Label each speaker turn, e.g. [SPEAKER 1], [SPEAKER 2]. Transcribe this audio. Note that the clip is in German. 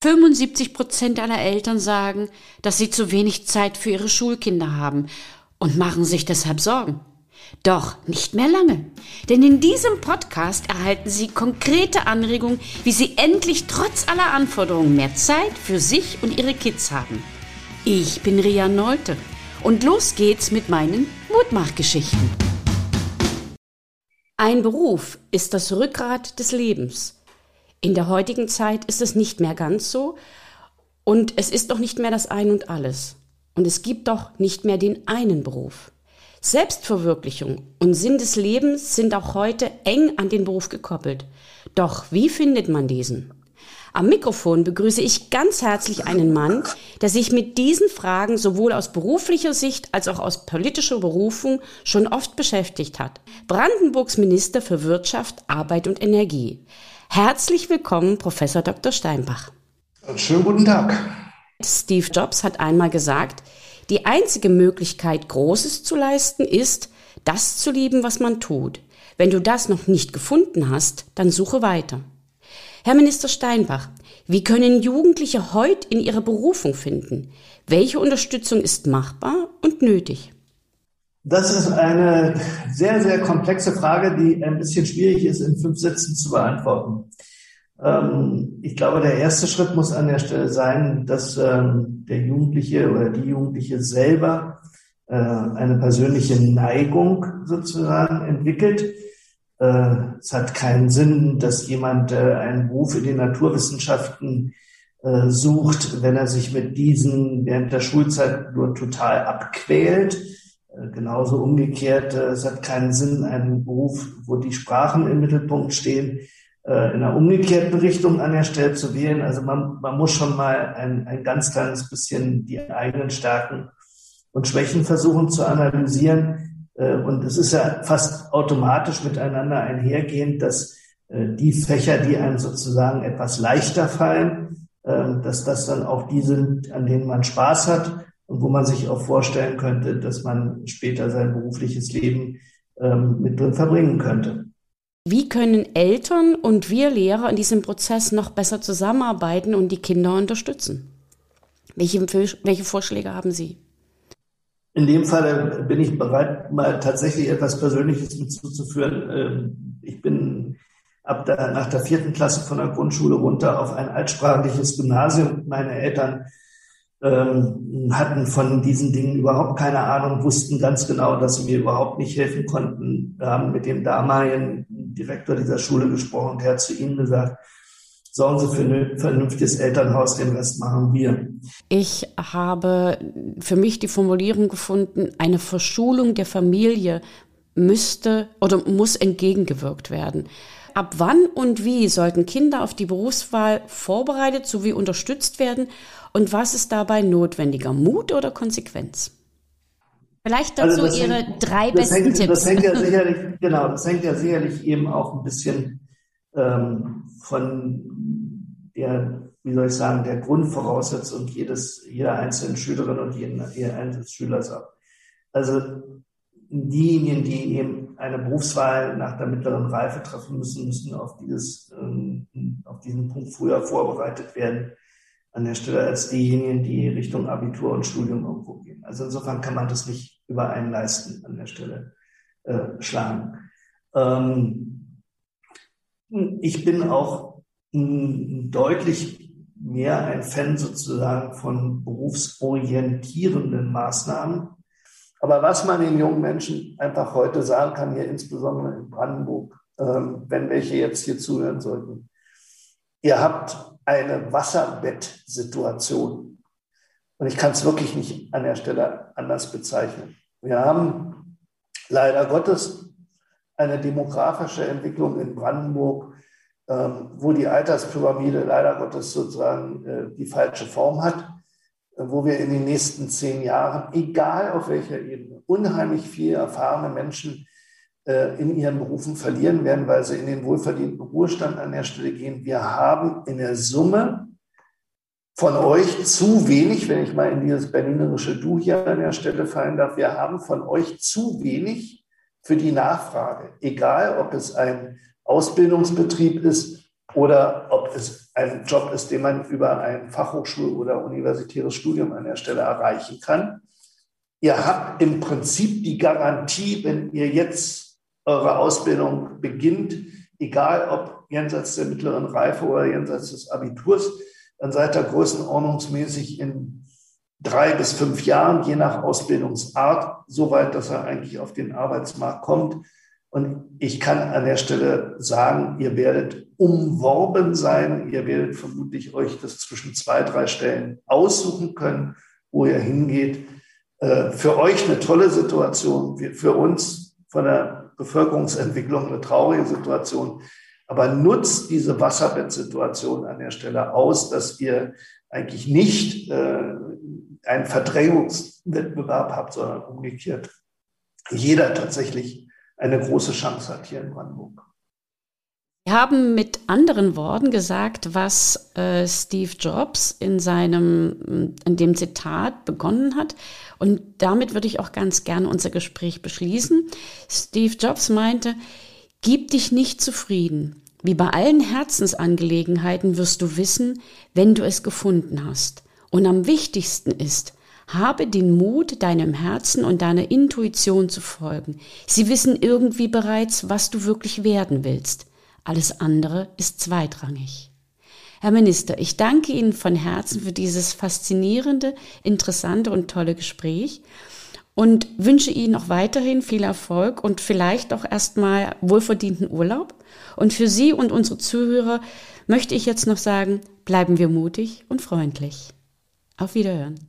[SPEAKER 1] 75 Prozent aller Eltern sagen, dass sie zu wenig Zeit für ihre Schulkinder haben und machen sich deshalb Sorgen. Doch nicht mehr lange, denn in diesem Podcast erhalten Sie konkrete Anregungen, wie Sie endlich trotz aller Anforderungen mehr Zeit für sich und Ihre Kids haben. Ich bin Ria Neute und los geht's mit meinen Mutmachgeschichten. Ein Beruf ist das Rückgrat des Lebens. In der heutigen Zeit ist es nicht mehr ganz so und es ist doch nicht mehr das Ein und alles. Und es gibt doch nicht mehr den einen Beruf. Selbstverwirklichung und Sinn des Lebens sind auch heute eng an den Beruf gekoppelt. Doch wie findet man diesen? Am Mikrofon begrüße ich ganz herzlich einen Mann, der sich mit diesen Fragen sowohl aus beruflicher Sicht als auch aus politischer Berufung schon oft beschäftigt hat. Brandenburgs Minister für Wirtschaft, Arbeit und Energie. Herzlich willkommen, Professor Dr. Steinbach.
[SPEAKER 2] Schönen guten Tag.
[SPEAKER 1] Steve Jobs hat einmal gesagt, die einzige Möglichkeit, Großes zu leisten, ist, das zu lieben, was man tut. Wenn du das noch nicht gefunden hast, dann suche weiter. Herr Minister Steinbach, wie können Jugendliche heute in ihre Berufung finden? Welche Unterstützung ist machbar und nötig?
[SPEAKER 2] Das ist eine sehr, sehr komplexe Frage, die ein bisschen schwierig ist, in fünf Sätzen zu beantworten. Ähm, ich glaube, der erste Schritt muss an der Stelle sein, dass ähm, der Jugendliche oder die Jugendliche selber äh, eine persönliche Neigung sozusagen entwickelt. Äh, es hat keinen Sinn, dass jemand äh, einen Beruf in den Naturwissenschaften sucht, wenn er sich mit diesen während der Schulzeit nur total abquält genauso umgekehrt, äh, es hat keinen Sinn, einen Beruf, wo die Sprachen im Mittelpunkt stehen, äh, in einer umgekehrten Richtung an der Stelle zu wählen. Also man, man muss schon mal ein, ein ganz kleines bisschen die eigenen Stärken und Schwächen versuchen zu analysieren. Und es ist ja fast automatisch miteinander einhergehend, dass die Fächer, die einem sozusagen etwas leichter fallen, dass das dann auch die sind, an denen man Spaß hat und wo man sich auch vorstellen könnte, dass man später sein berufliches Leben ähm, mit drin verbringen könnte.
[SPEAKER 1] Wie können Eltern und wir Lehrer in diesem Prozess noch besser zusammenarbeiten und die Kinder unterstützen? Welche, welche Vorschläge haben Sie?
[SPEAKER 2] In dem Fall bin ich bereit, mal tatsächlich etwas Persönliches hinzuzuführen. Ähm, ich bin ab der, nach der vierten Klasse von der Grundschule runter auf ein altsprachliches Gymnasium. Meine Eltern ähm, hatten von diesen Dingen überhaupt keine Ahnung, wussten ganz genau, dass sie mir überhaupt nicht helfen konnten. Wir haben mit dem damaligen Direktor dieser Schule gesprochen, der hat zu ihnen gesagt, sorgen Sie für ein vernünftiges Elternhaus, den Rest machen wir.
[SPEAKER 1] Ich habe für mich die Formulierung gefunden, eine Verschulung der Familie müsste oder muss entgegengewirkt werden. Ab wann und wie sollten Kinder auf die Berufswahl vorbereitet sowie unterstützt werden? Und was ist dabei notwendiger, Mut oder Konsequenz? Vielleicht dazu also Ihre hängt, drei besten
[SPEAKER 2] hängt,
[SPEAKER 1] Tipps.
[SPEAKER 2] Das hängt ja sicherlich, genau, das hängt ja sicherlich eben auch ein bisschen ähm, von der, wie soll ich sagen, der Grundvoraussetzung jedes, jeder einzelnen Schülerin und jeden, jeden einzelnen Schülers ab. Also diejenigen, die eben eine Berufswahl nach der mittleren Reife treffen müssen, müssen auf dieses, ähm, auf diesen Punkt früher vorbereitet werden an der Stelle als diejenigen, die Richtung Abitur und Studium irgendwo gehen. Also insofern kann man das nicht über einen leisten an der Stelle äh, schlagen. Ähm, ich bin auch deutlich mehr ein Fan sozusagen von berufsorientierenden Maßnahmen. Aber was man den jungen Menschen einfach heute sagen kann, hier insbesondere in Brandenburg, ähm, wenn welche jetzt hier zuhören sollten, ihr habt eine Wasserbettsituation. Und ich kann es wirklich nicht an der Stelle anders bezeichnen. Wir haben leider Gottes eine demografische Entwicklung in Brandenburg, ähm, wo die Alterspyramide leider Gottes sozusagen äh, die falsche Form hat, wo wir in den nächsten zehn Jahren, egal auf welcher Ebene, unheimlich viele erfahrene Menschen äh, in ihren Berufen verlieren werden, weil sie in den wohlverdienten Ruhestand an der Stelle gehen. Wir haben in der Summe von euch zu wenig, wenn ich mal in dieses berlinerische Du hier an der Stelle fallen darf, wir haben von euch zu wenig für die Nachfrage. Egal, ob es ein Ausbildungsbetrieb ist oder ob es ein Job ist, den man über ein Fachhochschul- oder universitäres Studium an der Stelle erreichen kann. Ihr habt im Prinzip die Garantie, wenn ihr jetzt eure Ausbildung beginnt, egal ob jenseits der mittleren Reife oder jenseits des Abiturs, dann seid ihr größenordnungsmäßig in drei bis fünf Jahren, je nach Ausbildungsart, so weit, dass er eigentlich auf den Arbeitsmarkt kommt. Und ich kann an der Stelle sagen, ihr werdet umworben sein. Ihr werdet vermutlich euch das zwischen zwei, drei Stellen aussuchen können, wo ihr hingeht. Äh, für euch eine tolle Situation, für uns von der Bevölkerungsentwicklung eine traurige Situation. Aber nutzt diese Wasserbettsituation an der Stelle aus, dass ihr eigentlich nicht äh, einen Verdrängungswettbewerb habt, sondern umgekehrt jeder tatsächlich eine große Chance hat hier in Brandenburg.
[SPEAKER 1] Wir haben mit anderen Worten gesagt, was äh, Steve Jobs in seinem, in dem Zitat begonnen hat. Und damit würde ich auch ganz gerne unser Gespräch beschließen. Steve Jobs meinte, gib dich nicht zufrieden. Wie bei allen Herzensangelegenheiten wirst du wissen, wenn du es gefunden hast. Und am wichtigsten ist, habe den Mut, deinem Herzen und deiner Intuition zu folgen. Sie wissen irgendwie bereits, was du wirklich werden willst. Alles andere ist zweitrangig. Herr Minister, ich danke Ihnen von Herzen für dieses faszinierende, interessante und tolle Gespräch und wünsche Ihnen auch weiterhin viel Erfolg und vielleicht auch erstmal wohlverdienten Urlaub. Und für Sie und unsere Zuhörer möchte ich jetzt noch sagen, bleiben wir mutig und freundlich. Auf Wiederhören.